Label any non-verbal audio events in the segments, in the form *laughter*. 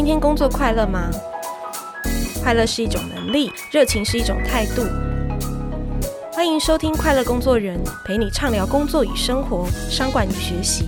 今天工作快乐吗？快乐是一种能力，热情是一种态度。欢迎收听《快乐工作人》，陪你畅聊工作与生活、商管与学习。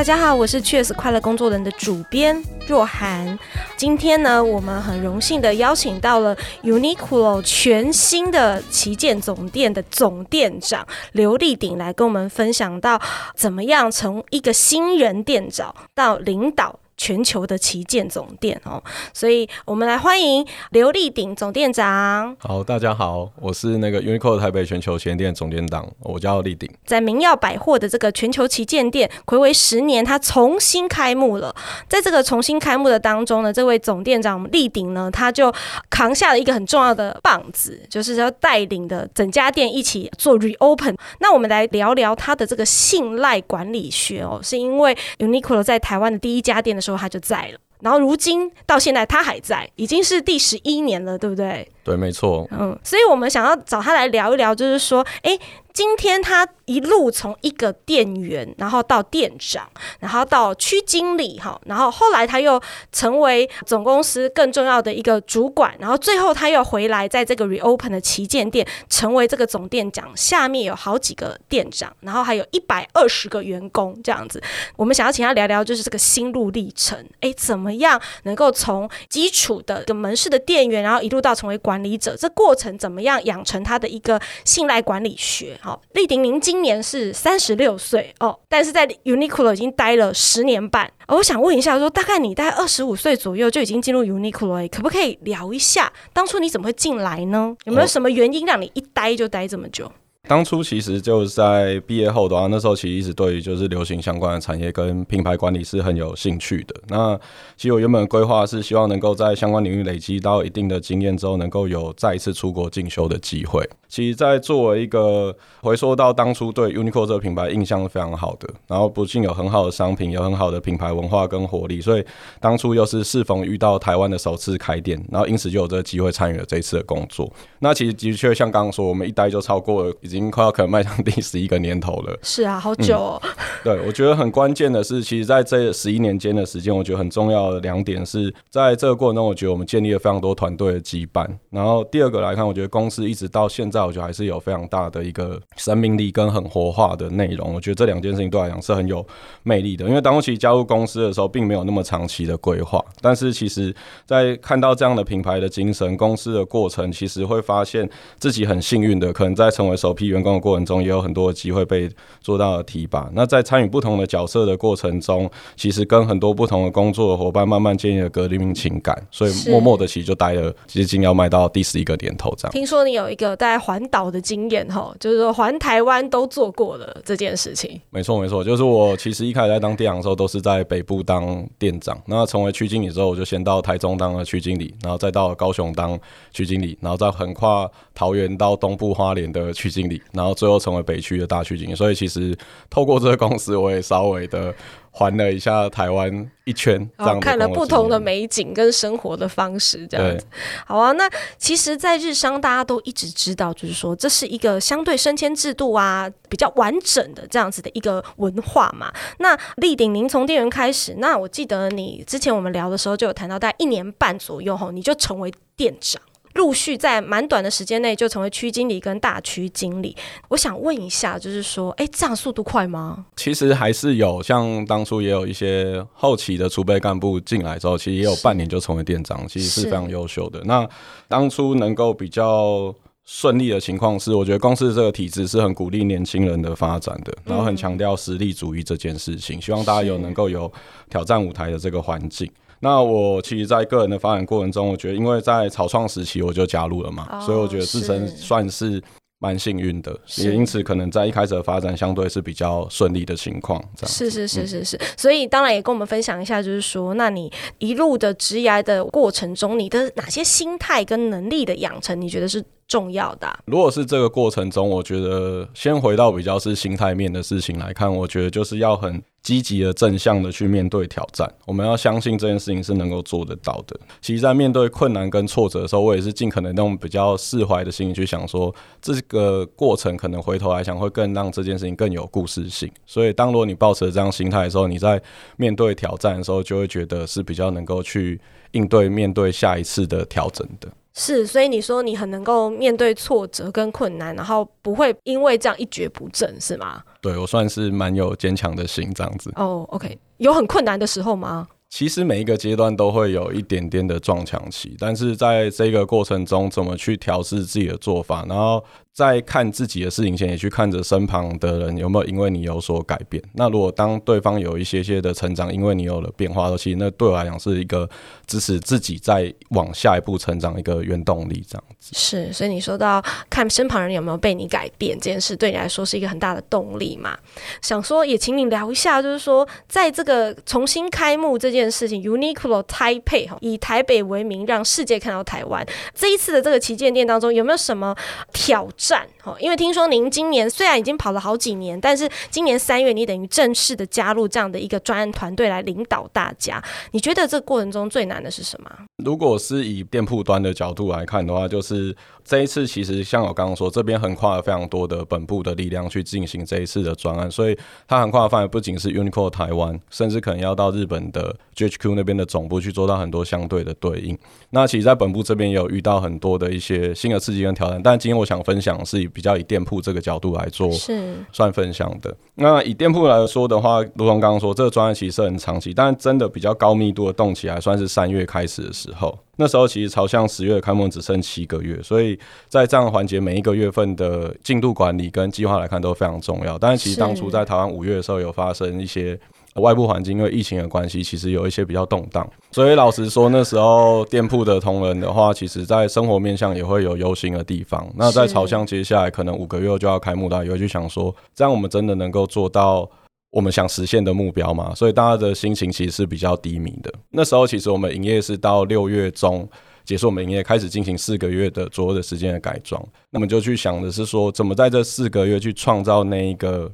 大家好，我是 Cheers 快乐工作人的主编若涵。今天呢，我们很荣幸的邀请到了 Uniqlo 全新的旗舰总店的总店长刘立鼎来跟我们分享到，怎么样从一个新人店长到领导。全球的旗舰总店哦，所以我们来欢迎刘立鼎总店长。好，大家好，我是那个 Uniqlo 台北全球旗舰店总店长，我叫立鼎。在明耀百货的这个全球旗舰店，睽违十年，它重新开幕了。在这个重新开幕的当中呢，这位总店长立鼎呢，他就扛下了一个很重要的棒子，就是要带领的整家店一起做 reopen。那我们来聊聊他的这个信赖管理学哦，是因为 Uniqlo 在台湾的第一家店的时候。他就在了，然后如今到现在他还在，已经是第十一年了，对不对？对，没错。嗯，所以我们想要找他来聊一聊，就是说，哎。今天他一路从一个店员，然后到店长，然后到区经理，哈，然后后来他又成为总公司更重要的一个主管，然后最后他又回来在这个 reopen 的旗舰店，成为这个总店长，下面有好几个店长，然后还有一百二十个员工这样子。我们想要请他聊聊，就是这个心路历程，哎，怎么样能够从基础的个门市的店员，然后一路到成为管理者，这过程怎么样养成他的一个信赖管理学？好，立鼎，您今年是三十六岁哦，但是在 Uniqlo 已经待了十年半。我想问一下说，说大概你大概二十五岁左右就已经进入 Uniqlo，可不可以聊一下当初你怎么会进来呢？有没有什么原因让你一待就待这么久？当初其实就是在毕业后的话，那时候其实一直对于就是流行相关的产业跟品牌管理是很有兴趣的。那其实我原本规划是希望能够在相关领域累积到一定的经验之后，能够有再一次出国进修的机会。其实，在作为一个回溯到当初对 Uniqlo 这个品牌印象是非常好的，然后不仅有很好的商品，有很好的品牌文化跟活力，所以当初又是适逢遇到台湾的首次开店，然后因此就有这个机会参与了这一次的工作。那其实的确像刚刚说，我们一待就超过了已经。快要可能迈向第十一个年头了。是啊，好久哦。嗯、对，我觉得很关键的是，其实在这十一年间的时间，我觉得很重要的两点是在这个过程中，我觉得我们建立了非常多团队的羁绊。然后第二个来看，我觉得公司一直到现在，我觉得还是有非常大的一个生命力跟很活化的内容。我觉得这两件事情对我来讲是很有魅力的。因为当初加入公司的时候，并没有那么长期的规划，但是其实在看到这样的品牌的精神、公司的过程，其实会发现自己很幸运的，可能在成为首批。员工的过程中也有很多机会被做到了提拔。那在参与不同的角色的过程中，其实跟很多不同的工作的伙伴慢慢建立了革命情感，所以默默的其实就待了，接近要迈到第十一个年头这样。听说你有一个在环岛的经验哈，就是说环台湾都做过了这件事情。没错没错，就是我其实一开始在当店长的时候都是在北部当店长，那成为区经理之后，我就先到台中当了区经理，然后再到高雄当区经理，然后再横跨桃园到东部花莲的区经理。然后最后成为北区的大区经理，所以其实透过这个公司，我也稍微的环了一下台湾一圈，这样看了不同的美景跟生活的方式，这样子。好啊，那其实，在日商大家都一直知道，就是说这是一个相对升迁制度啊比较完整的这样子的一个文化嘛。那立鼎，您从店员开始，那我记得你之前我们聊的时候就有谈到，大概一年半左右后，你就成为店长。陆续在蛮短的时间内就成为区经理跟大区经理。我想问一下，就是说，哎，这样速度快吗？其实还是有，像当初也有一些后期的储备干部进来之后，其实也有半年就成为店长，其实是非常优秀的。那当初能够比较顺利的情况是，我觉得公司这个体制是很鼓励年轻人的发展的，然后很强调实力主义这件事情，希望大家有能够有挑战舞台的这个环境。那我其实，在个人的发展过程中，我觉得，因为在草创时期我就加入了嘛，哦、所以我觉得自身算是蛮幸运的，也因此可能在一开始的发展相对是比较顺利的情况。这样是是是是是，所以当然也跟我们分享一下，就是说，那你一路的职涯的过程中，你的哪些心态跟能力的养成，你觉得是重要的啊？如果是这个过程中，我觉得先回到比较是心态面的事情来看，我觉得就是要很积极的、正向的去面对挑战。我们要相信这件事情是能够做得到的。其实，在面对困难跟挫折的时候，我也是尽可能用比较释怀的心情去想说，这个过程可能回头来想会更让这件事情更有故事性。所以，当如果你抱持这样心态的时候，你在面对挑战的时候，就会觉得是比较能够去应对、面对下一次的调整的。是，所以你说你很能够面对挫折跟困难，然后不会因为这样一蹶不振，是吗？对，我算是蛮有坚强的心这样子。哦、oh，OK，有很困难的时候吗？其实每一个阶段都会有一点点的撞墙期，但是在这个过程中，怎么去调试自己的做法，然后。在看自己的事情前，也去看着身旁的人有没有因为你有所改变。那如果当对方有一些些的成长，因为你有了变化，其实那对我来讲是一个支持自己再往下一步成长一个原动力，这样子。是，所以你说到看身旁人有没有被你改变这件事，对你来说是一个很大的动力嘛？想说也请你聊一下，就是说在这个重新开幕这件事情，Uniqlo 台北哈，以台北为名，让世界看到台湾。这一次的这个旗舰店当中，有没有什么挑战？战哦，因为听说您今年虽然已经跑了好几年，但是今年三月你等于正式的加入这样的一个专案团队来领导大家。你觉得这个过程中最难的是什么？如果是以店铺端的角度来看的话，就是这一次其实像我刚刚说，这边横跨了非常多的本部的力量去进行这一次的专案，所以它横跨的范围不仅是 Uniqlo 台湾，甚至可能要到日本的 GHQ 那边的总部去做到很多相对的对应。那其实，在本部这边也有遇到很多的一些新的刺激跟挑战，但今天我想分享。是以比较以店铺这个角度来做，是算分享的。那以店铺来说的话，如同刚刚说，这个专案其实是很长期，但真的比较高密度的动起来，算是三月开始的时候。那时候其实朝向十月开幕只剩七个月，所以在这样的环节，每一个月份的进度管理跟计划来看都非常重要。但是其实当初在台湾五月的时候有发生一些。外部环境因为疫情的关系，其实有一些比较动荡，所以老实说，那时候店铺的同仁的话，其实在生活面向也会有忧心的地方。那在朝向接下来可能五个月就要开幕，大家也会去想说，这样我们真的能够做到我们想实现的目标吗？所以大家的心情其实是比较低迷的。那时候其实我们营业是到六月中结束，我们营业开始进行四个月的左右的时间的改装，那么就去想的是说，怎么在这四个月去创造那一个。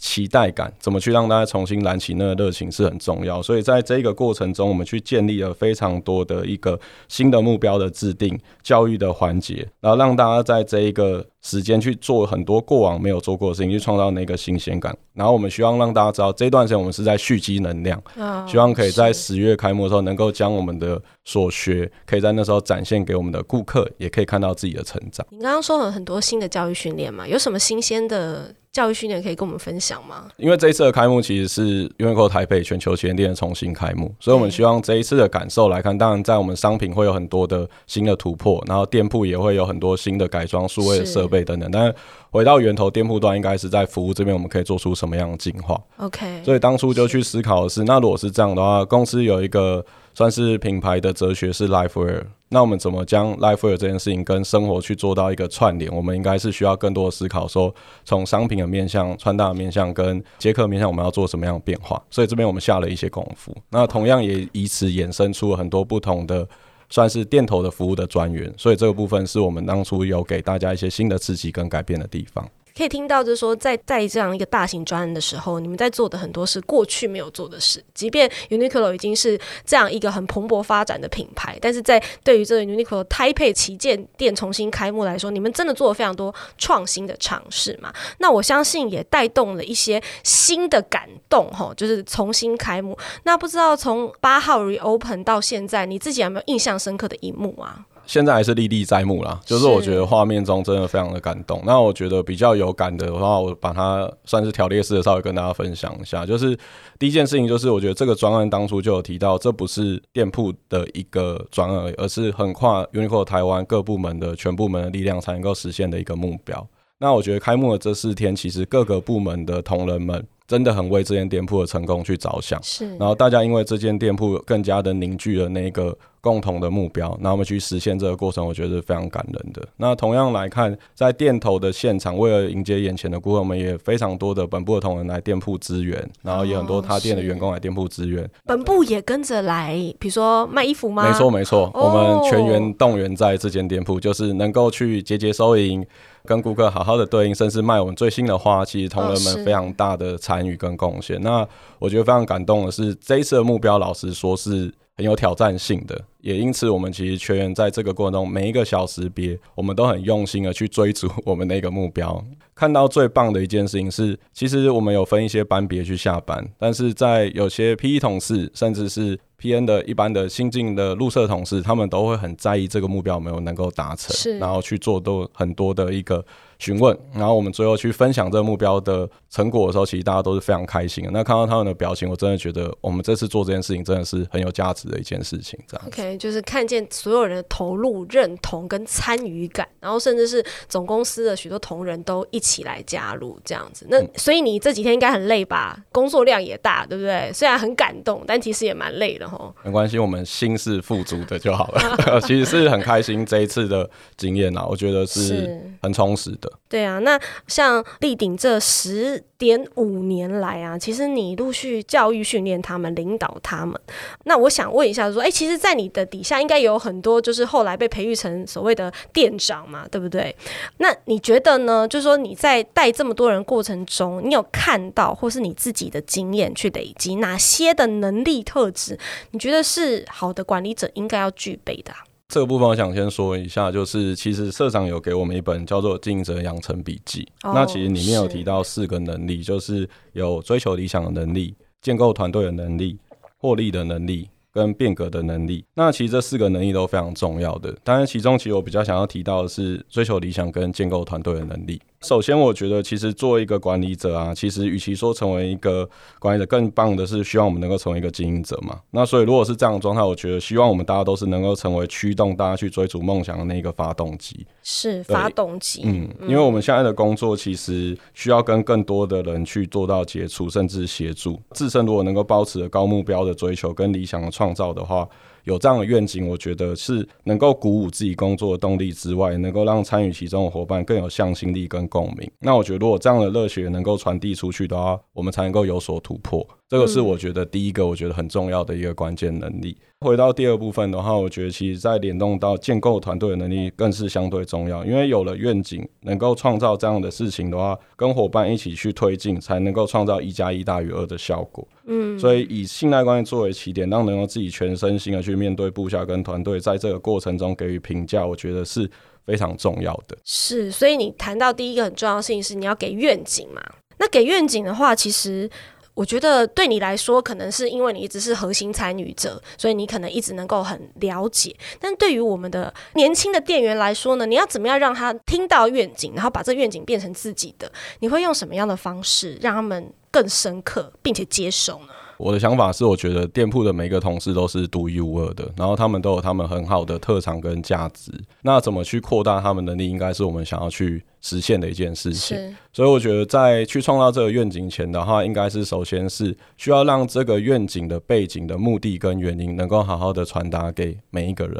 期待感怎么去让大家重新燃起那个热情是很重要，所以在这个过程中，我们去建立了非常多的一个新的目标的制定、教育的环节，然后让大家在这一个时间去做很多过往没有做过的事情，去创造那个新鲜感。然后我们希望让大家知道，这段时间我们是在蓄积能量，希望可以在十月开幕的时候，能够将我们的所学，可以在那时候展现给我们的顾客，也可以看到自己的成长。你刚刚说了很多新的教育训练嘛，有什么新鲜的？教育训练可以跟我们分享吗？因为这一次的开幕其实是 Uniqlo 台北全球旗舰店的重新开幕，所以我们希望这一次的感受来看，当然在我们商品会有很多的新的突破，然后店铺也会有很多新的改装、数位的设备等等。但是回到源头，店铺端应该是在服务这边，我们可以做出什么样的进化？OK，所以当初就去思考的是，那如果是这样的话，公司有一个。算是品牌的哲学是 LifeWear，那我们怎么将 LifeWear 这件事情跟生活去做到一个串联？我们应该是需要更多的思考，说从商品的面向、穿搭的面向跟接客面向，我们要做什么样的变化？所以这边我们下了一些功夫。那同样也以此衍生出了很多不同的，算是店头的服务的专员。所以这个部分是我们当初有给大家一些新的刺激跟改变的地方。可以听到，就是说，在在这样一个大型专案的时候，你们在做的很多是过去没有做的事。即便 Uniqlo 已经是这样一个很蓬勃发展的品牌，但是在对于这个 Uniqlo 胎配旗舰店重新开幕来说，你们真的做了非常多创新的尝试嘛？那我相信也带动了一些新的感动，哈，就是重新开幕。那不知道从八号 Reopen 到现在，你自己有没有印象深刻的一幕啊？现在还是历历在目啦，就是我觉得画面中真的非常的感动。那我觉得比较有感的话，我把它算是条列式的稍微跟大家分享一下。就是第一件事情，就是我觉得这个专案当初就有提到，这不是店铺的一个专案而已，而是横跨 Uniqlo 台湾各部门的全部门的力量才能够实现的一个目标。那我觉得开幕的这四天，其实各个部门的同仁们。真的很为这间店铺的成功去着想，是。然后大家因为这间店铺更加的凝聚了那个共同的目标，那我们去实现这个过程，我觉得是非常感人的。那同样来看，在店头的现场，为了迎接眼前的顾客，我们也非常多的本部的同仁来店铺支援，然后也很多他店的员工来店铺支援。本部也跟着来，比如说卖衣服吗？没错没错，哦、我们全员动员在这间店铺，就是能够去节节收银，跟顾客好好的对应，甚至卖我们最新的花。其实同仁们非常大的参与跟贡献。哦、那我觉得非常感动的是，这一次的目标，老实说是很有挑战性的。也因此，我们其实全员在这个过程中，每一个小时别，我们都很用心的去追逐我们那个目标。看到最棒的一件事情是，其实我们有分一些班别去下班，但是在有些 PE 同事，甚至是 PM 的一般的新进的入社同事，他们都会很在意这个目标有没有能够达成，然后去做都很多的一个询问，然后我们最后去分享这个目标的成果的时候，其实大家都是非常开心的。那看到他们的表情，我真的觉得我们这次做这件事情真的是很有价值的一件事情。这样，OK。就是看见所有人的投入、认同跟参与感，然后甚至是总公司的许多同仁都一起来加入这样子。那所以你这几天应该很累吧？工作量也大，对不对？虽然很感动，但其实也蛮累的齁。没关系，我们心是富足的就好了。*laughs* 其实是很开心这一次的经验啊，我觉得是很充实的。对啊，那像立鼎这十点五年来啊，其实你陆续教育训练他们，领导他们。那我想问一下，说，哎，其实，在你的底下应该有很多，就是后来被培育成所谓的店长嘛，对不对？那你觉得呢？就是说你在带这么多人过程中，你有看到或是你自己的经验去累积哪些的能力特质？你觉得是好的管理者应该要具备的啊？这个部分我想先说一下，就是其实社长有给我们一本叫做《经营者养成笔记》，哦，那其实里面有提到四个能力，就是有追求理想的能力、建构团队的能力、获利的能力跟变革的能力。那其实这四个能力都非常重要的，当然其中其实我比较想要提到的是追求理想跟建构团队的能力。首先，我觉得其实作为一个管理者啊，其实与其说成为一个管理者，更棒的是希望我们能够成为一个经营者嘛。那所以，如果是这样的状态，我觉得希望我们大家都是能够成为驱动大家去追逐梦想的那个发动机。是发动机。嗯，因为我们现在的工作其实需要跟更多的人去做到接触，甚至协助。自身如果能够保持着高目标的追求跟理想的创造的话。有这样的愿景，我觉得是能够鼓舞自己工作的动力之外，能够让参与其中的伙伴更有向心力跟共鸣。那我觉得，如果这样的热血能够传递出去的话，我们才能够有所突破。这个是我觉得第一个，我觉得很重要的一个关键能力。回到第二部分的话，我觉得其实在联动到建构团队的能力更是相对重要，因为有了愿景，能够创造这样的事情的话，跟伙伴一起去推进，才能够创造一加一大于二的效果。嗯，所以以信赖关系作为起点，让能够自己全身心的去面对部下跟团队，在这个过程中给予评价，我觉得是非常重要的。是，所以你谈到第一个很重要的事情是你要给愿景嘛？那给愿景的话，其实。我觉得对你来说，可能是因为你一直是核心参与者，所以你可能一直能够很了解。但对于我们的年轻的店员来说呢，你要怎么样让他听到愿景，然后把这愿景变成自己的？你会用什么样的方式让他们更深刻并且接受呢？我的想法是，我觉得店铺的每个同事都是独一无二的，然后他们都有他们很好的特长跟价值。那怎么去扩大他们能力，应该是我们想要去实现的一件事情。所以我觉得，在去创造这个愿景前的话，应该是首先是需要让这个愿景的背景的目的跟原因，能够好好的传达给每一个人，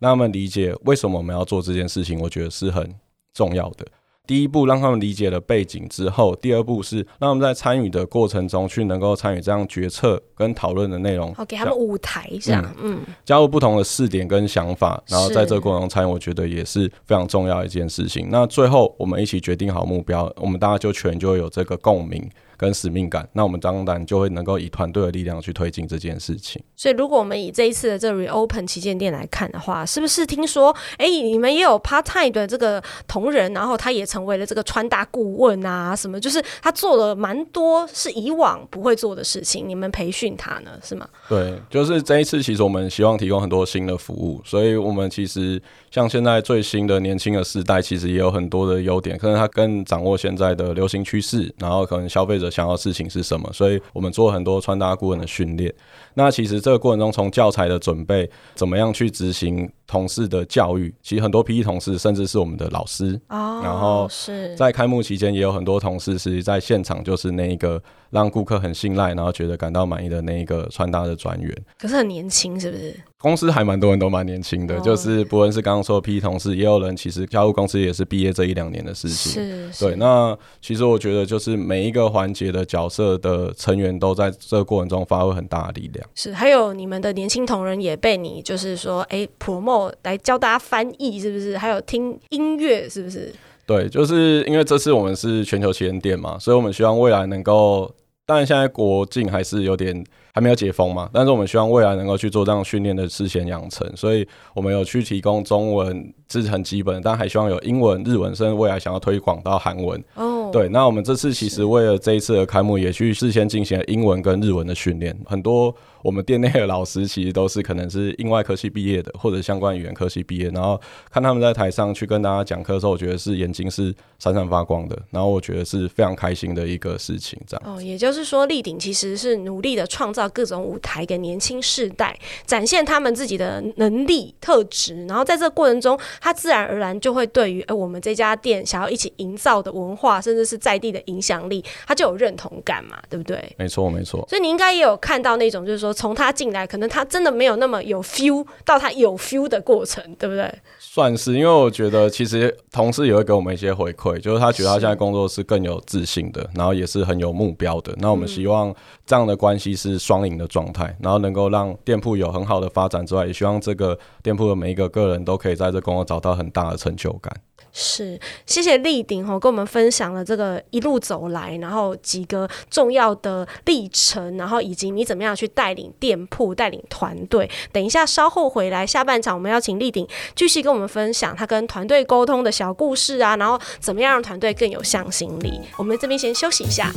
让他们理解为什么我们要做这件事情。我觉得是很重要的。第一步让他们理解了背景之后，第二步是让他们在参与的过程中去能够参与这样决策跟讨论的内容，好给他们舞台这样，嗯，加入不同的试点跟想法，然后在这个过程中参与，我觉得也是非常重要的一件事情。那最后我们一起决定好目标，我们大家就全就有这个共鸣。跟使命感，那我们当然就会能够以团队的力量去推进这件事情。所以，如果我们以这一次的这 Reopen 旗舰店来看的话，是不是听说，哎、欸，你们也有 part time 的这个同仁，然后他也成为了这个穿搭顾问啊，什么，就是他做了蛮多是以往不会做的事情，你们培训他呢，是吗？对，就是这一次，其实我们希望提供很多新的服务，所以我们其实像现在最新的年轻的世代，其实也有很多的优点，可能他更掌握现在的流行趋势，然后可能消费者。想要事情是什么？所以我们做很多穿搭顾问的训练。那其实这个过程中，从教材的准备，怎么样去执行同事的教育，其实很多 PE 同事甚至是我们的老师。哦，然后是在开幕期间也有很多同事是在现场，就是那一个让顾客很信赖，然后觉得感到满意的那一个穿搭的专员。可是很年轻，是不是？公司还蛮多人都蛮年轻的，哦、就是不论是刚刚说的 PE 同事，也有人其实加入公司也是毕业这一两年的事情。是，是，对。那其实我觉得，就是每一个环节的角色的成员都在这个过程中发挥很大的力量。是，还有你们的年轻同仁也被你就是说，哎来教大家翻译，是不是？还有听音乐，是不是？对，就是因为这次我们是全球旗舰店嘛，所以我们希望未来能够，当然现在国境还是有点。还没有解封嘛，但是我们希望未来能够去做这样训练的事前养成，所以我们有去提供中文，这是很基本，但还希望有英文、日文，甚至未来想要推广到韩文。哦，oh, 对，那我们这次其实为了这一次的开幕，也去事先进行了英文跟日文的训练，很多。我们店内的老师其实都是可能是应外科系毕业的，或者相关语言科系毕业，然后看他们在台上去跟大家讲课的时候，我觉得是眼睛是闪闪发光的，然后我觉得是非常开心的一个事情。这样哦，也就是说，立鼎其实是努力的创造各种舞台给年轻世代，展现他们自己的能力特质，然后在这个过程中，他自然而然就会对于哎我们这家店想要一起营造的文化，甚至是在地的影响力，他就有认同感嘛，对不对？没错，没错。所以你应该也有看到那种，就是说。从他进来，可能他真的没有那么有 feel，到他有 feel 的过程，对不对？算是，因为我觉得其实同事也会给我们一些回馈，就是他觉得他现在工作是更有自信的，然后也是很有目标的。那我们希望这样的关系是双赢的状态，然后能够让店铺有很好的发展之外，也希望这个店铺的每一个个人都可以在这工作找到很大的成就感。是，谢谢立鼎哈，跟我们分享了这个一路走来，然后几个重要的历程，然后以及你怎么样去带领店铺、带领团队。等一下稍后回来，下半场我们要请立鼎继续跟我们分享他跟团队沟通的小故事啊，然后怎么样让团队更有向心力。我们这边先休息一下。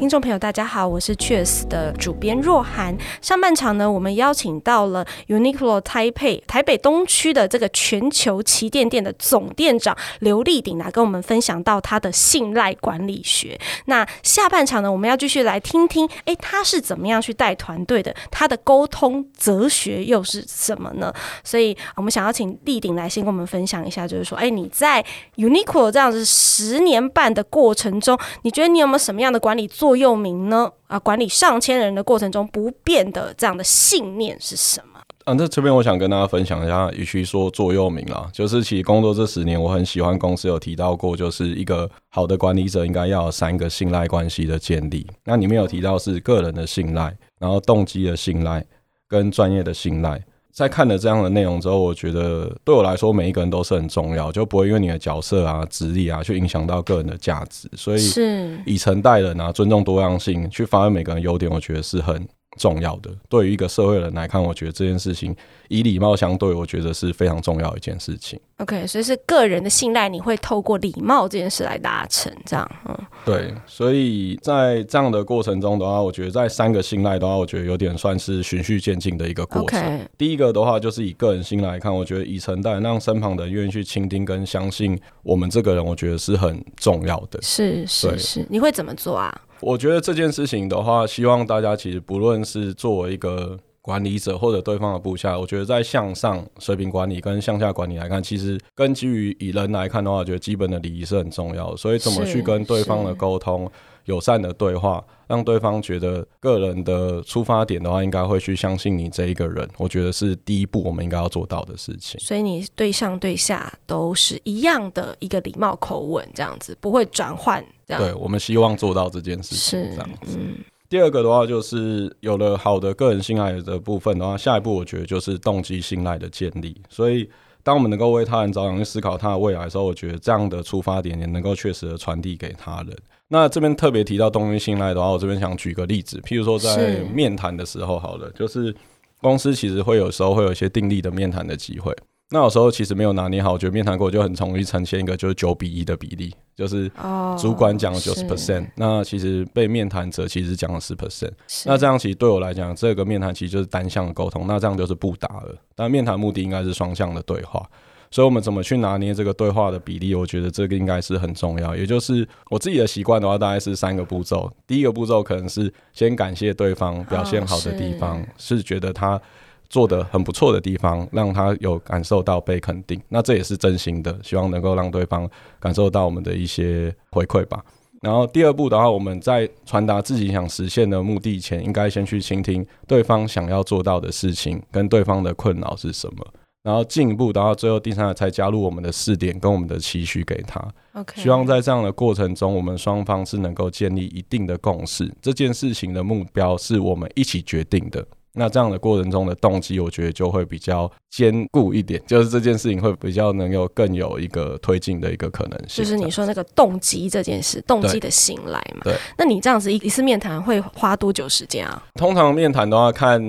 听众朋友，大家好，我是 Cheers 的主编若涵。上半场呢，我们邀请到了 Uniqlo Taipei 台北东区的这个全球旗舰店的总店长刘立鼎来跟我们分享到他的信赖管理学。那下半场呢，我们要继续来听听，诶，他是怎么样去带团队的？他的沟通哲学又是什么呢？所以我们想要请立鼎来先跟我们分享一下，就是说，诶，你在 Uniqlo 这样子十年半的过程中，你觉得你有没有什么样的管理做？座右铭呢？啊，管理上千人的过程中不变的这样的信念是什么？啊，那这边我想跟大家分享一下，与其说座右铭啦，就是其实工作这十年，我很喜欢公司有提到过，就是一个好的管理者应该要有三个信赖关系的建立。那里面有提到是个人的信赖，然后动机的信赖，跟专业的信赖。在看了这样的内容之后，我觉得对我来说，每一个人都是很重要，就不会因为你的角色啊、职业啊，去影响到个人的价值。所以，是以诚待人啊，尊重多样性，去发挥每个人优点，我觉得是很重要的。对于一个社会人来看，我觉得这件事情以礼貌相对，我觉得是非常重要的一件事情。OK，所以是个人的信赖，你会透过礼貌这件事来达成，这样，嗯，对。所以在这样的过程中的话，我觉得在三个信赖的话，我觉得有点算是循序渐进的一个过程。第一个的话，就是以个人信赖来看，我觉得以诚待人，让身旁的人愿意去倾听跟相信我们这个人，我觉得是很重要的。是是是，你会怎么做啊？我觉得这件事情的话，希望大家其实不论是作为一个。管理者或者对方的部下，我觉得在向上水平管理跟向下管理来看，其实根基于以人来看的话，我觉得基本的礼仪是很重要的。所以怎么去跟对方的沟通、友善的对话，让对方觉得个人的出发点的话，应该会去相信你这一个人。我觉得是第一步我们应该要做到的事情。所以你对上对下都是一样的一个礼貌口吻，这样子不会转换。这样对，我们希望做到这件事情，是这样子。嗯第二个的话，就是有了好的个人信赖的部分的话，下一步我觉得就是动机信赖的建立。所以，当我们能够为他人着想，去思考他的未来的时候，我觉得这样的出发点也能够确实的传递给他人。那这边特别提到动机信赖的话，我这边想举个例子，譬如说在面谈的时候，好了，就是公司其实会有时候会有一些定力的面谈的机会。那有时候其实没有拿捏好，我觉得面谈过就很容易呈现一个就是九比一的比例，就是主管讲了九十 percent，那其实被面谈者其实讲了十 percent，那这样其实对我来讲，这个面谈其实就是单向的沟通，那这样就是不打了。但面谈目的应该是双向的对话，所以我们怎么去拿捏这个对话的比例？我觉得这个应该是很重要。也就是我自己的习惯的话，大概是三个步骤。第一个步骤可能是先感谢对方表现好的地方，哦、是，是觉得他做的很不错的地方，让他有感受到被肯定。那这也是真心的，希望能够让对方感受到我们的一些回馈吧。然后第二步的话，我们在传达自己想实现的目的前，应该先去倾听对方想要做到的事情跟对方的困扰是什么，然后进一步，然后最后第三个才加入我们的试点跟我们的期许给他。OK，希望在这样的过程中，我们双方是能够建立一定的共识，这件事情的目标是我们一起决定的。那这样的过程中的动机，我觉得就会比较坚固一点，就是这件事情会比较能有更有一个推进的一个可能性。就是你说那个动机这件事，动机的信赖嘛。对。那你这样子一一次面谈会花多久时间啊？通常面谈的话，看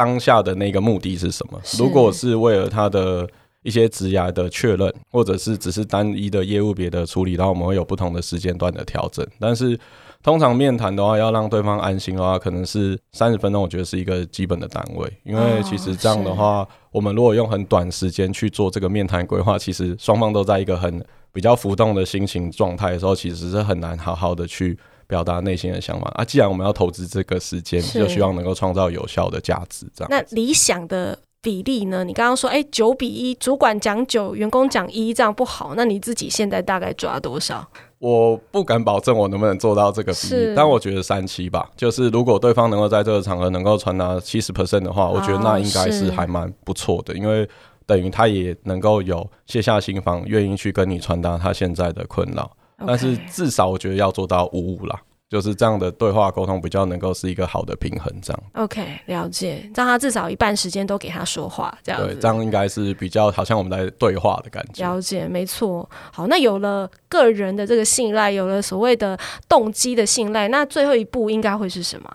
当下的那个目的是什么。如果是为了他的一些职涯的确认，或者是只是单一的业务别的处理，然后我们会有不同的时间段的调整。但是通常面谈的话，要让对方安心的话，可能是三十分钟，我觉得是一个基本的单位。因为其实这样的话，我们如果用很短时间去做这个面谈规划，其实双方都在一个很比较浮动的心情状态的时候，其实是很难好好的去表达内心的想法啊。既然我们要投资这个时间，就希望能够创造有效的价值。这样。那理想的比例呢？你刚刚说，哎，九比一，主管讲九，员工讲一，这样不好。那你自己现在大概抓多少？我不敢保证我能不能做到这个比例，但我觉得三七吧。就是如果对方能够在这个场合能够传达七十 percent 的话，我觉得那应该是还蛮不错的，因为等于他也能够有卸下心防，愿意去跟你传达他现在的困扰。但是至少我觉得要做到五五啦。就是这样的对话沟通比较能够是一个好的平衡，这样。OK，了解，让他至少一半时间都给他说话，这样。对，这样应该是比较好像我们在对话的感觉。了解，没错。好，那有了个人的这个信赖，有了所谓的动机的信赖，那最后一步应该会是什么？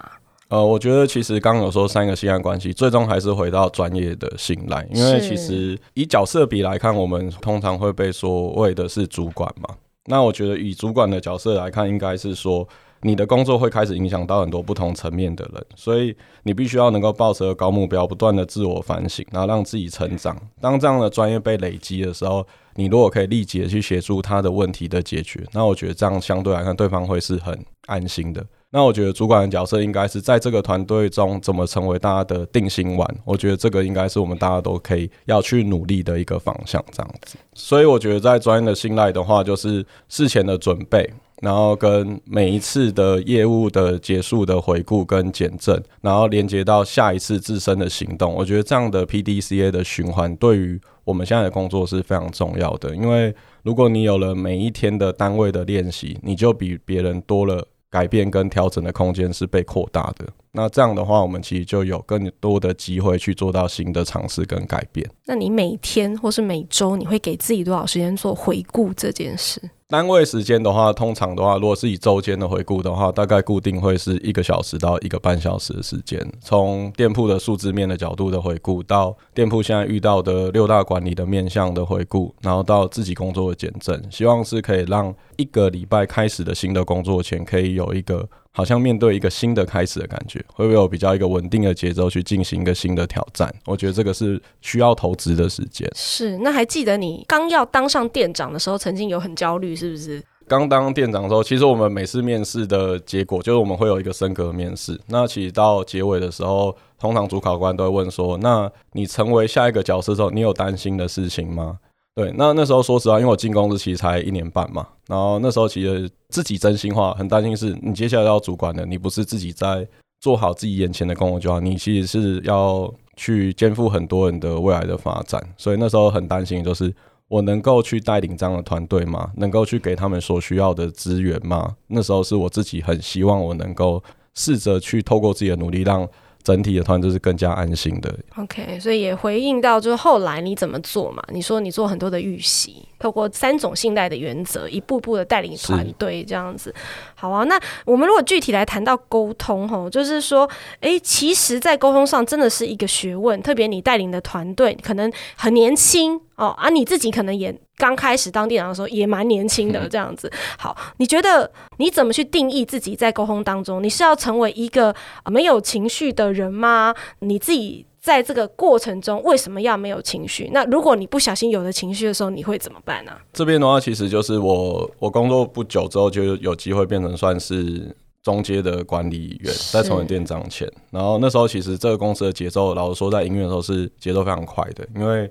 呃，我觉得其实刚刚有说三个信赖关系，最终还是回到专业的信赖，因为其实以角色比来看，我们通常会被说谓的是主管嘛。那我觉得以主管的角色来看，应该是说。你的工作会开始影响到很多不同层面的人，所以你必须要能够抱持高目标，不断的自我反省，然后让自己成长。当这样的专业被累积的时候，你如果可以立即的去协助他的问题的解决，那我觉得这样相对来看，对方会是很安心的。那我觉得主管的角色应该是在这个团队中怎么成为大家的定心丸。我觉得这个应该是我们大家都可以要去努力的一个方向，这样子。所以我觉得在专业的信赖的话，就是事前的准备。然后跟每一次的业务的结束的回顾跟检证，然后连接到下一次自身的行动，我觉得这样的 PDCA 的循环对于我们现在的工作是非常重要的。因为如果你有了每一天的单位的练习，你就比别人多了改变跟调整的空间是被扩大的。那这样的话，我们其实就有更多的机会去做到新的尝试跟改变。那你每天或是每周，你会给自己多少时间做回顾这件事？单位时间的话，通常的话，如果是以周间的回顾的话，大概固定会是一个小时到一个半小时的时间。从店铺的数字面的角度的回顾，到店铺现在遇到的六大管理的面向的回顾，然后到自己工作的检证，希望是可以让一个礼拜开始的新的工作前，可以有一个。好像面对一个新的开始的感觉，会不会有比较一个稳定的节奏去进行一个新的挑战？我觉得这个是需要投资的时间。是，那还记得你刚要当上店长的时候，曾经有很焦虑，是不是？刚当店长的时候，其实我们每次面试的结果就是我们会有一个升格面试。那其实到结尾的时候，通常主考官都会问说：“那你成为下一个角色之后，你有担心的事情吗？”对，那那时候说实话，因为我进公司其实才一年半嘛，然后那时候其实自己真心话很担心，是你接下来要主管的，你不是自己在做好自己眼前的工作就好，你其实是要去肩负很多人的未来的发展，所以那时候很担心，就是我能够去带领这样的团队吗？能够去给他们所需要的资源吗？那时候是我自己很希望我能够试着去透过自己的努力让。整体的团队是更加安心的。OK，所以也回应到，就是后来你怎么做嘛？你说你做很多的预习，透过三种信赖的原则，一步步的带领团队这样子。好啊，那我们如果具体来谈到沟通，吼，就是说，哎、其实，在沟通上真的是一个学问，特别你带领的团队可能很年轻哦，啊，你自己可能也。刚开始当店长的时候也蛮年轻的这样子。好，你觉得你怎么去定义自己在沟通当中？你是要成为一个没有情绪的人吗？你自己在这个过程中为什么要没有情绪？那如果你不小心有了情绪的时候，你会怎么办呢？这边的话，其实就是我我工作不久之后就有机会变成算是中阶的管理员，在成为店长前，然后那时候其实这个公司的节奏，老实说，在营运的时候是节奏非常快的，因为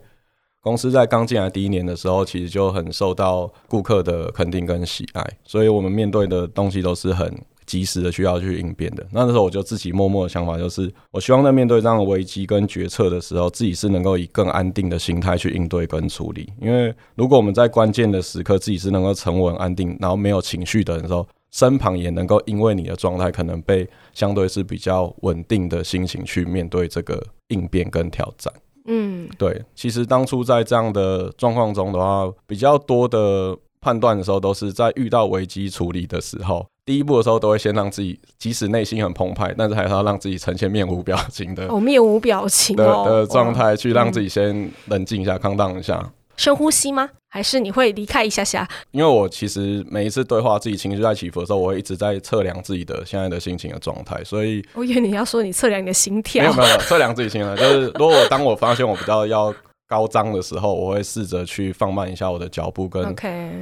公司在刚进来第一年的时候，其实就很受到顾客的肯定跟喜爱，所以我们面对的东西都是很。及时的需要去应变的，那那时候我就自己默默的想法就是，我希望在面对这样的危机跟决策的时候，自己是能够以更安定的心态去应对跟处理。因为如果我们在关键的时刻自己是能够沉稳安定，然后没有情绪的时候，身旁也能够因为你的状态可能被相对是比较稳定的心情去面对这个应变跟挑战。嗯，对。其实当初在这样的状况中的话，比较多的判断的时候，都是在遇到危机处理的时候。第一步的时候，都会先让自己，即使内心很澎湃，但是还是要让自己呈现面无表情的，哦，面无表情的的状态，去让自己先冷静一下，康荡一下。深呼吸吗？还是你会离开一下下？因为我其实每一次对话，自己情绪在起伏的时候，我会一直在测量自己的现在的心情的状态。所以，我以为你要说你测量你的心跳。没有没有，测量自己心态，就是如果我当我发现我比较要高涨的时候，我会试着去放慢一下我的脚步跟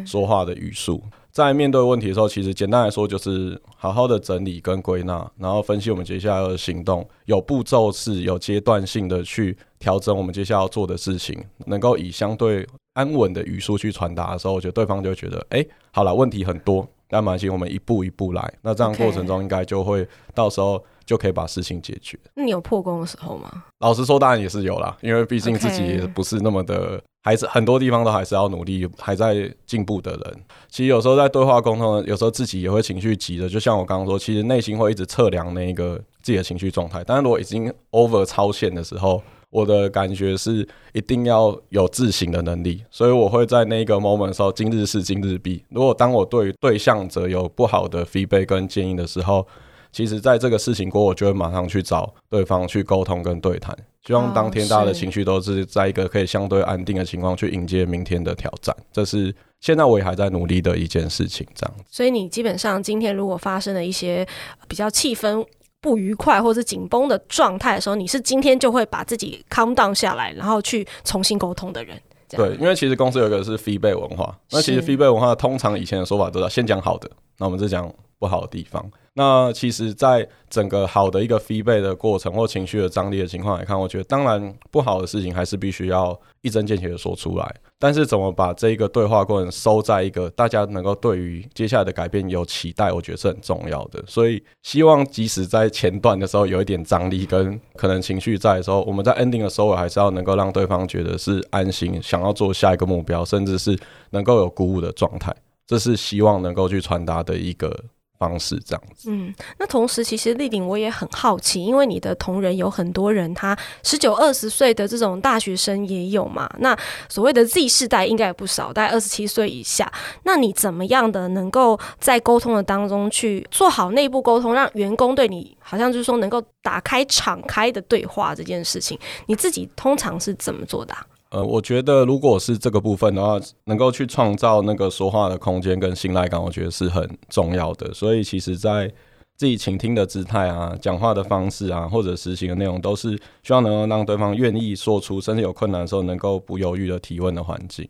说话的语速。Okay. 在面对问题的时候，其实简单来说就是好好的整理跟归纳，然后分析我们接下来的行动，有步骤式、有阶段性的去调整我们接下来要做的事情，能够以相对安稳的语速去传达的时候，我觉得对方就会觉得，哎、欸，好了，问题很多，但没关系，我们一步一步来，那这样过程中应该就会到时候。就可以把事情解决。那你有破功的时候吗？老实说，当然也是有啦，因为毕竟自己也不是那么的，还是很多地方都还是要努力，还在进步的人。其实有时候在对话沟通，有时候自己也会情绪急的，就像我刚刚说，其实内心会一直测量那个自己的情绪状态。但是如果已经 over 超限的时候，我的感觉是一定要有自省的能力，所以我会在那个 moment 的时候，今日事今日毕。如果当我对对象者有不好的 feedback 跟建议的时候，其实，在这个事情过后，我就会马上去找对方去沟通跟对谈，希望当天大家的情绪都是在一个可以相对安定的情况去迎接明天的挑战。这是现在我也还在努力的一件事情，这样。所以你基本上今天如果发生了一些比较气氛不愉快或者紧绷的状态的时候，你是今天就会把自己 calm down 下来，然后去重新沟通的人。对，因为其实公司有一个是 feedback 文化，那其实 feedback 文化通常以前的说法都是先讲好的，那我们再讲不好的地方。那其实，在整个好的一个 feedback 的过程或情绪的张力的情况来看，我觉得当然不好的事情还是必须要一针见血的说出来。但是怎么把这一个对话过程收在一个大家能够对于接下来的改变有期待，我觉得是很重要的。所以希望即使在前段的时候有一点张力跟可能情绪在的时候，我们在 ending 的时候还是要能够让对方觉得是安心，想要做下一个目标，甚至是能够有鼓舞的状态。这是希望能够去传达的一个。方式这样子，嗯，那同时其实立鼎我也很好奇，因为你的同仁有很多人，他十九二十岁的这种大学生也有嘛，那所谓的 Z 世代应该也不少，大概二十七岁以下。那你怎么样的能够在沟通的当中去做好内部沟通，让员工对你好像就是说能够打开敞开的对话这件事情，你自己通常是怎么做的啊？呃，我觉得如果是这个部分的话，能够去创造那个说话的空间跟信赖感，我觉得是很重要的。所以，其实，在自己倾听的姿态啊、讲话的方式啊，或者实行的内容，都是希望能够让对方愿意说出，甚至有困难的时候能够不犹豫的提问的环境。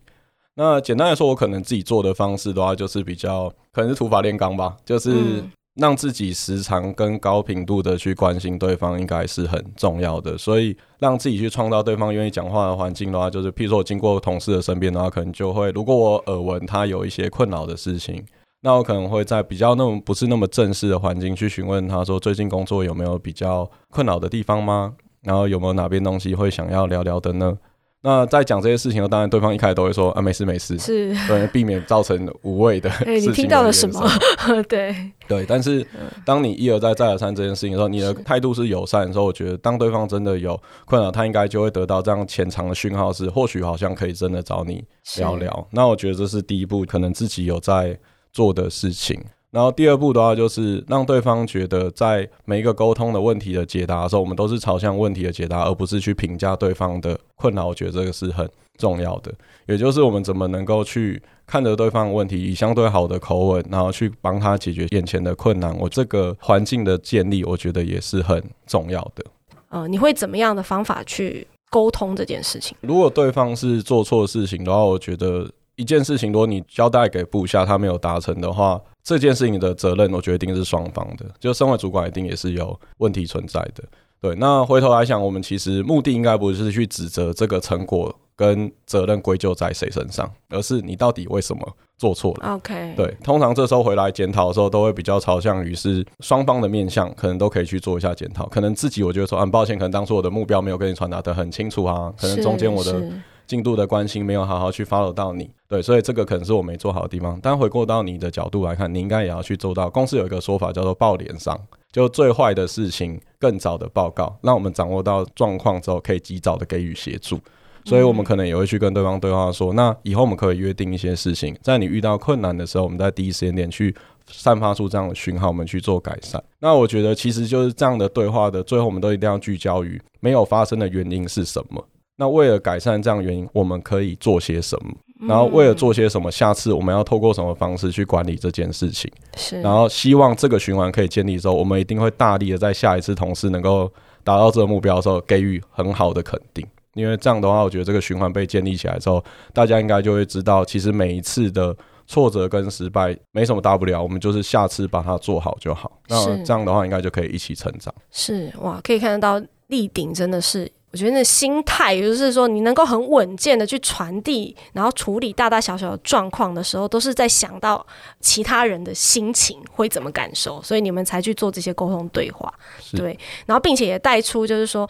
那简单来说，我可能自己做的方式的话，就是比较可能是土法炼钢吧，就是。让自己时常跟高频度的去关心对方，应该是很重要的。所以，让自己去创造对方愿意讲话的环境的话，就是譬如说我经过同事的身边的话，可能就会，如果我耳闻他有一些困扰的事情，那我可能会在比较那种不是那么正式的环境去询问他说，最近工作有没有比较困扰的地方吗？然后有没有哪边东西会想要聊聊的呢？那在讲这些事情，当然对方一开始都会说啊，没事没事，是对，避免造成无谓的 *laughs* 事情。欸，你听到了什么？*laughs* 对对，但是当你一而再再而三这件事情的时候，你的态度是友善的时候，我觉得当对方真的有困扰，他应该就会得到这样潜藏的讯号，是或许好像可以真的找你聊聊。那我觉得这是第一步，可能自己有在做的事情。然后第二步的话，就是让对方觉得在每一个沟通的问题的解答的时候，我们都是朝向问题的解答，而不是去评价对方的困扰。我觉得这个是很重要的。也就是我们怎么能够去看着对方的问题，以相对好的口吻，然后去帮他解决眼前的困难。我这个环境的建立，我觉得也是很重要的。呃，你会怎么样的方法去沟通这件事情？如果对方是做错事情的话，我觉得一件事情，如果你交代给部下，他没有达成的话，这件事情的责任，我觉得一定是双方的。就身为主管，一定也是有问题存在的。对，那回头来想，我们其实目的应该不是去指责这个成果跟责任归咎在谁身上，而是你到底为什么做错了？OK，对，通常这时候回来检讨的时候，都会比较朝向于是双方的面向，可能都可以去做一下检讨。可能自己我觉得说，很抱歉，可能当初我的目标没有跟你传达得很清楚啊，可能中间我的。进度的关心没有好好去 follow 到你，对，所以这个可能是我没做好的地方。但回过到你的角度来看，你应该也要去做到。公司有一个说法叫做“报联上”，就最坏的事情更早的报告，让我们掌握到状况之后，可以及早的给予协助。所以我们可能也会去跟对方对话说，那以后我们可以约定一些事情，在你遇到困难的时候，我们在第一时间点去散发出这样的讯号，我们去做改善。那我觉得其实就是这样的对话的最后，我们都一定要聚焦于没有发生的原因是什么。那为了改善这样原因，我们可以做些什么？然后为了做些什么，下次我们要透过什么方式去管理这件事情？是。然后希望这个循环可以建立之后，我们一定会大力的在下一次同事能够达到这个目标的时候，给予很好的肯定。因为这样的话，我觉得这个循环被建立起来之后，大家应该就会知道，其实每一次的挫折跟失败没什么大不了，我们就是下次把它做好就好。那这样的话，应该就可以一起成长。是哇，可以看得到立鼎真的是。我觉得那心态，也就是说，你能够很稳健的去传递，然后处理大大小小的状况的时候，都是在想到其他人的心情会怎么感受，所以你们才去做这些沟通对话，对，然后并且也带出就是说。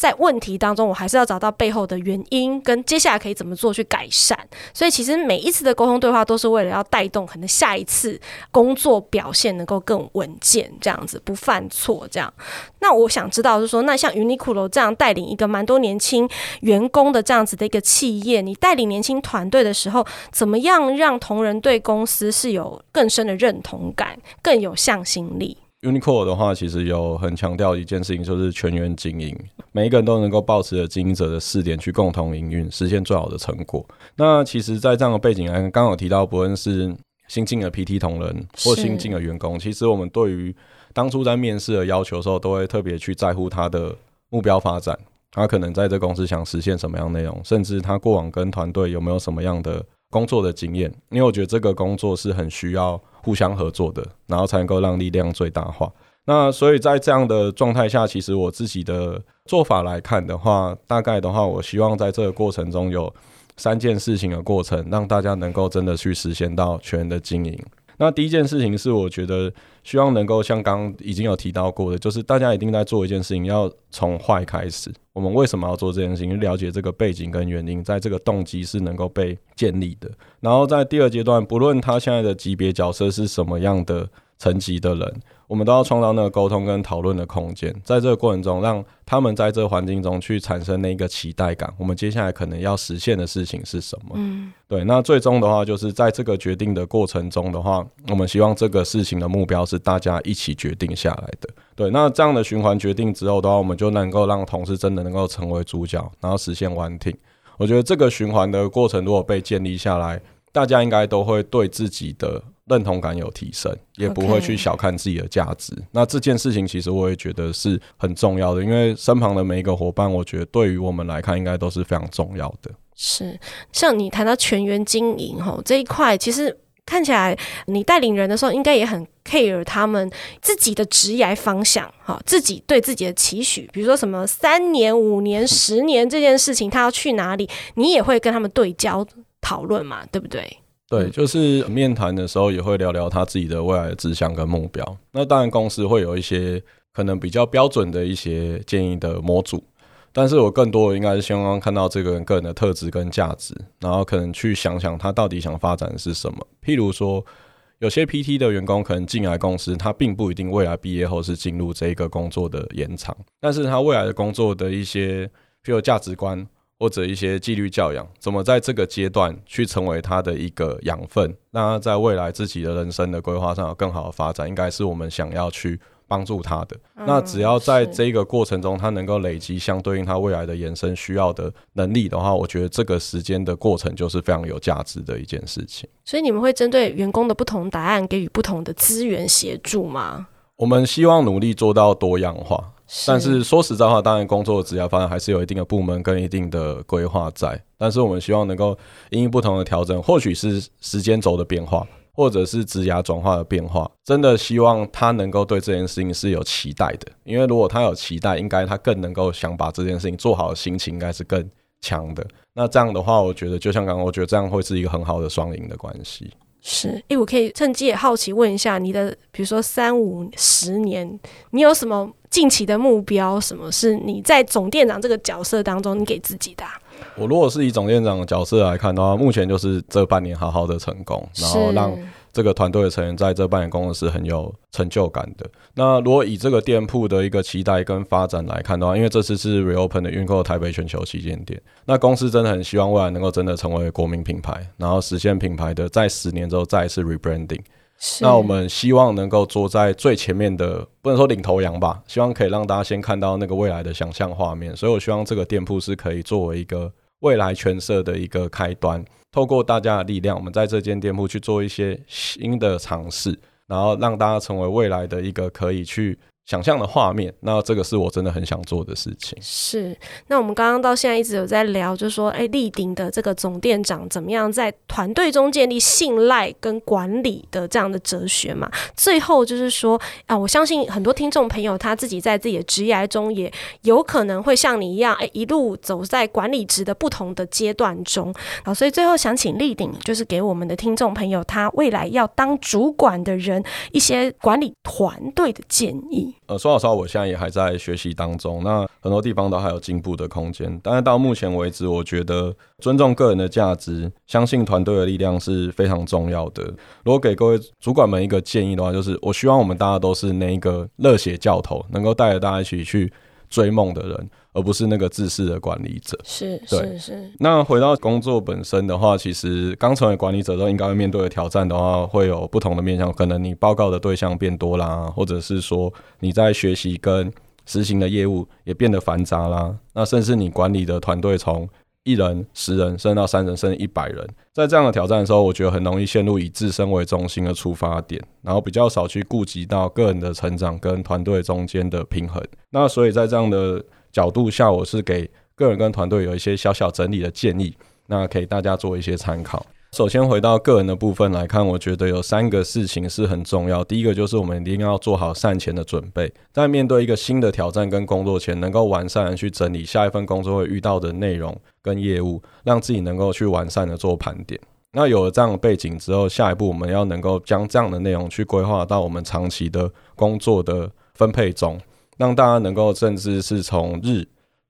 在问题当中，我还是要找到背后的原因，跟接下来可以怎么做去改善。所以，其实每一次的沟通对话都是为了要带动可能下一次工作表现能够更稳健，这样子不犯错。这样，那我想知道就是说，那像 Uniqlo 这样带领一个蛮多年轻员工的这样子的一个企业，你带领年轻团队的时候，怎么样让同仁对公司是有更深的认同感，更有向心力？Uniqlo 的话，其实有很强调一件事情，就是全员经营，每一个人都能够保持着经营者的视点去共同营运，实现最好的成果。那其实，在这样的背景来看，刚刚有提到，不论是新进的 PT 同仁或新进的员工，其实我们对于当初在面试的要求的时候，都会特别去在乎他的目标发展，他可能在这公司想实现什么样内容，甚至他过往跟团队有没有什么样的工作的经验，因为我觉得这个工作是很需要。互相合作的，然后才能够让力量最大化。那所以在这样的状态下，其实我自己的做法来看的话，大概的话，我希望在这个过程中有三件事情的过程，让大家能够真的去实现到全的经营。那第一件事情是，我觉得希望能够像刚已经有提到过的，就是大家一定在做一件事情，要从坏开始。我们为什么要做这件事情？了解这个背景跟原因，在这个动机是能够被建立的。然后在第二阶段，不论他现在的级别角色是什么样的。层级的人，我们都要创造那个沟通跟讨论的空间，在这个过程中，让他们在这个环境中去产生那个期待感。我们接下来可能要实现的事情是什么？嗯，对。那最终的话，就是在这个决定的过程中的话，我们希望这个事情的目标是大家一起决定下来的。对，那这样的循环决定之后的话，我们就能够让同事真的能够成为主角，然后实现完挺。我觉得这个循环的过程如果被建立下来，大家应该都会对自己的。认同感有提升，也不会去小看自己的价值。那这件事情其实我也觉得是很重要的，因为身旁的每一个伙伴，我觉得对于我们来看，应该都是非常重要的。是，像你谈到全员经营吼这一块，其实看起来你带领人的时候，应该也很 care 他们自己的职业方向哈，自己对自己的期许，比如说什么三年、五年、十年这件事情，他要去哪里，你也会跟他们对焦讨论嘛，对不对？对，就是面谈的时候也会聊聊他自己的未来的志向跟目标。那当然，公司会有一些可能比较标准的一些建议的模组，但是我更多的应该是希望看到这个人个人的特质跟价值，然后可能去想想他到底想发展的是什么。譬如说，有些 PT 的员工可能进来公司，他并不一定未来毕业后是进入这一个工作的延长，但是他未来的工作的一些譬如价值观。或者一些纪律教养，怎么在这个阶段去成为他的一个养分，让他在未来自己的人生的规划上有更好的发展，应该是我们想要去帮助他的。嗯、那只要在这个过程中，他能够累积相对应他未来的延伸需要的能力的话，我觉得这个时间的过程就是非常有价值的一件事情。所以你们会针对员工的不同答案给予不同的资源协助吗？我们希望努力做到多样化。但是说实在话，当然工作的职业发展还是有一定的部门跟一定的规划在。但是我们希望能够因应不同的调整，或许是时间轴的变化，或者是职涯转化的变化，真的希望他能够对这件事情是有期待的。因为如果他有期待，应该他更能够想把这件事情做好的心情应该是更强的。那这样的话，我觉得就像刚刚，我觉得这样会是一个很好的双赢的关系。是，哎、欸，我可以趁机也好奇问一下你的，比如说三五十年，你有什么近期的目标？什么是你在总店长这个角色当中你给自己的、啊？我如果是以总店长的角色来看的话，目前就是这半年好好的成功，然后让。这个团队的成员在这半年工作是很有成就感的。那如果以这个店铺的一个期待跟发展来看的话，因为这次是 reopen 的 Uniqlo 台北全球旗舰店，那公司真的很希望未来能够真的成为国民品牌，然后实现品牌的在十年之后再一次 rebranding。那我们希望能够坐在最前面的，不能说领头羊吧，希望可以让大家先看到那个未来的想象画面。所以我希望这个店铺是可以作为一个未来全社的一个开端。透过大家的力量，我们在这间店铺去做一些新的尝试，然后让大家成为未来的一个可以去。想象的画面，那这个是我真的很想做的事情。是，那我们刚刚到现在一直有在聊，就是说，哎，立鼎的这个总店长怎么样在团队中建立信赖跟管理的这样的哲学嘛？最后就是说，啊，我相信很多听众朋友他自己在自己的职业中也有可能会像你一样，哎，一路走在管理职的不同的阶段中啊，所以最后想请立鼎，就是给我们的听众朋友，他未来要当主管的人一些管理团队的建议。呃，说老实话，我现在也还在学习当中，那很多地方都还有进步的空间。但是到目前为止，我觉得尊重个人的价值，相信团队的力量是非常重要的。如果给各位主管们一个建议的话，就是我希望我们大家都是那一个热血教头，能够带着大家一起去追梦的人。而不是那个自私的管理者。是，是是。那回到工作本身的话，其实刚成为管理者都应该会面对的挑战的话，会有不同的面向。可能你报告的对象变多啦，或者是说你在学习跟实行的业务也变得繁杂啦。那甚至你管理的团队从一人、十人，升到三人，甚至一百人，在这样的挑战的时候，我觉得很容易陷入以自身为中心的出发点，然后比较少去顾及到个人的成长跟团队中间的平衡。那所以在这样的角度下，我是给个人跟团队有一些小小整理的建议，那给大家做一些参考。首先回到个人的部分来看，我觉得有三个事情是很重要。第一个就是我们一定要做好善前的准备，在面对一个新的挑战跟工作前，能够完善的去整理下一份工作会遇到的内容跟业务，让自己能够去完善的做盘点。那有了这样的背景之后，下一步我们要能够将这样的内容去规划到我们长期的工作的分配中。让大家能够甚至是从日、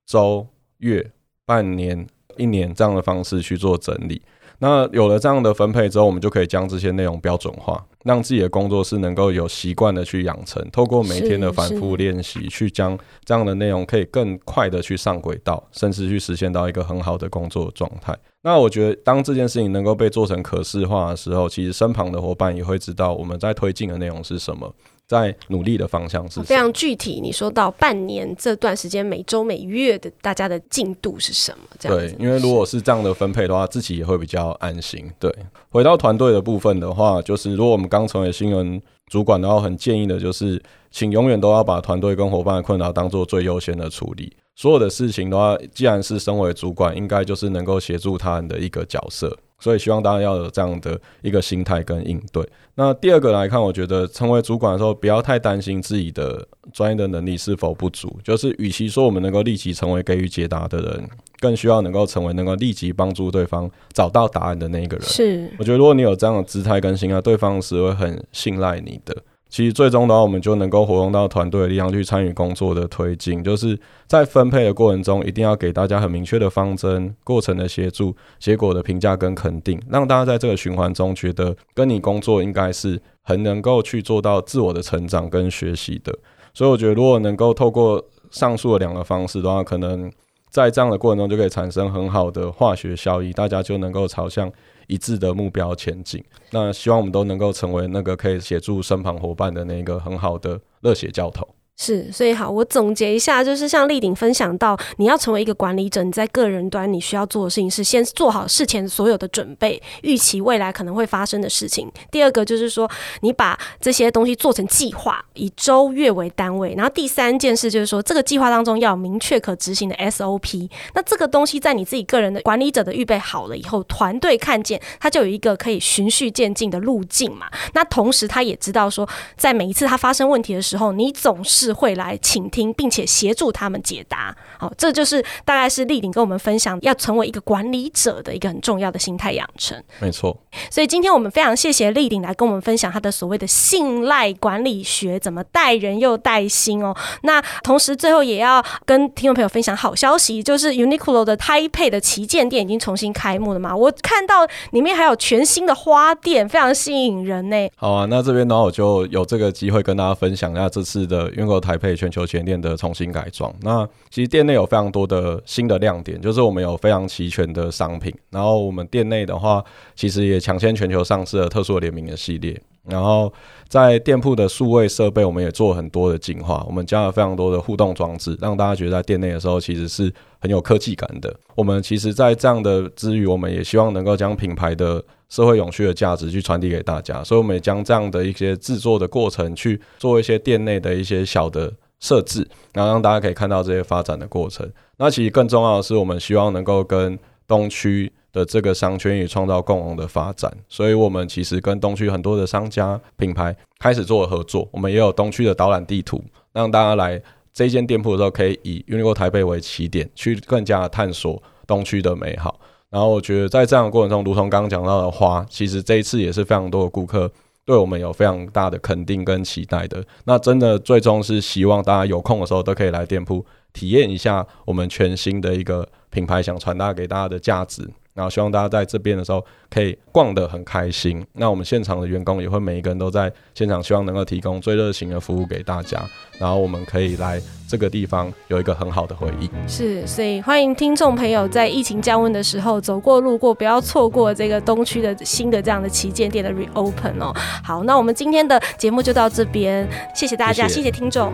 周、月、半年、一年这样的方式去做整理。那有了这样的分配之后，我们就可以将这些内容标准化，让自己的工作是能够有习惯的去养成，透过每天的反复练习，去将这样的内容可以更快的去上轨道，甚至去实现到一个很好的工作状态。那我觉得，当这件事情能够被做成可视化的时候，其实身旁的伙伴也会知道我们在推进的内容是什么。在努力的方向是非常具体。你说到半年这段时间，每周每月的大家的进度是什么？这样对，因为如果是这样的分配的话，自己也会比较安心。对，回到团队的部分的话，就是如果我们刚成为新人主管然后，很建议的就是，请永远都要把团队跟伙伴的困扰当做最优先的处理。所有的事情的话，既然是身为主管，应该就是能够协助他人的一个角色。所以希望大家要有这样的一个心态跟应对。那第二个来看，我觉得成为主管的时候，不要太担心自己的专业的能力是否不足。就是与其说我们能够立即成为给予解答的人，更需要能够成为能够立即帮助对方找到答案的那一个人。是，我觉得如果你有这样的姿态跟心态，对方是会很信赖你的。其实最终的话，我们就能够活用到团队的力量去参与工作的推进。就是在分配的过程中，一定要给大家很明确的方针、过程的协助、结果的评价跟肯定，让大家在这个循环中觉得跟你工作应该是很能够去做到自我的成长跟学习的。所以我觉得，如果能够透过上述的两个方式的话，可能在这样的过程中就可以产生很好的化学效益，大家就能够朝向一致的目标前进，那希望我们都能够成为那个可以协助身旁伙伴的那个很好的热血教头。是，所以好，我总结一下，就是像立鼎分享到，你要成为一个管理者，你在个人端你需要做的事情是先做好事前所有的准备，预期未来可能会发生的事情。第二个就是说，你把这些东西做成计划，以周月为单位。然后第三件事就是说，这个计划当中要有明确可执行的 SOP。那这个东西在你自己个人的管理者的预备好了以后，团队看见他就有一个可以循序渐进的路径嘛。那同时他也知道说，在每一次他发生问题的时候，你总是。会来倾听，并且协助他们解答。好，这就是大概是立鼎跟我们分享，要成为一个管理者的一个很重要的心态养成。没错。所以今天我们非常谢谢立鼎来跟我们分享他的所谓的信赖管理学，怎么带人又带心哦。那同时最后也要跟听众朋友分享好消息，就是 Uniqlo 的 Taipei 的旗舰店已经重新开幕了嘛。我看到里面还有全新的花店，非常吸引人呢。好啊，那这边呢我就有这个机会跟大家分享一下这次的个。台北全球旗舰店的重新改装，那其实店内有非常多的新的亮点，就是我们有非常齐全的商品，然后我们店内的话，其实也抢先全球上市了特殊联名的系列，然后在店铺的数位设备，我们也做很多的进化，我们加了非常多的互动装置，让大家觉得在店内的时候其实是很有科技感的。我们其实，在这样的之余，我们也希望能够将品牌的社会永续的价值去传递给大家，所以我们也将这样的一些制作的过程去做一些店内的一些小的设置，然后让大家可以看到这些发展的过程。那其实更重要的是，我们希望能够跟东区的这个商圈也创造共同的发展，所以我们其实跟东区很多的商家品牌开始做了合作，我们也有东区的导览地图，让大家来这间店铺的时候，可以以 Uniqlo 台北为起点，去更加的探索东区的美好。然后我觉得在这样的过程中，如同刚刚讲到的花，其实这一次也是非常多的顾客对我们有非常大的肯定跟期待的。那真的最终是希望大家有空的时候都可以来店铺体验一下我们全新的一个品牌想传达给大家的价值。然后希望大家在这边的时候可以逛得很开心。那我们现场的员工也会每一个人都在现场，希望能够提供最热情的服务给大家。然后我们可以来这个地方有一个很好的回忆。是，所以欢迎听众朋友在疫情降温的时候走过路过，不要错过这个东区的新的这样的旗舰店的 reopen 哦。好，那我们今天的节目就到这边，谢谢大家，谢谢，谢谢听众。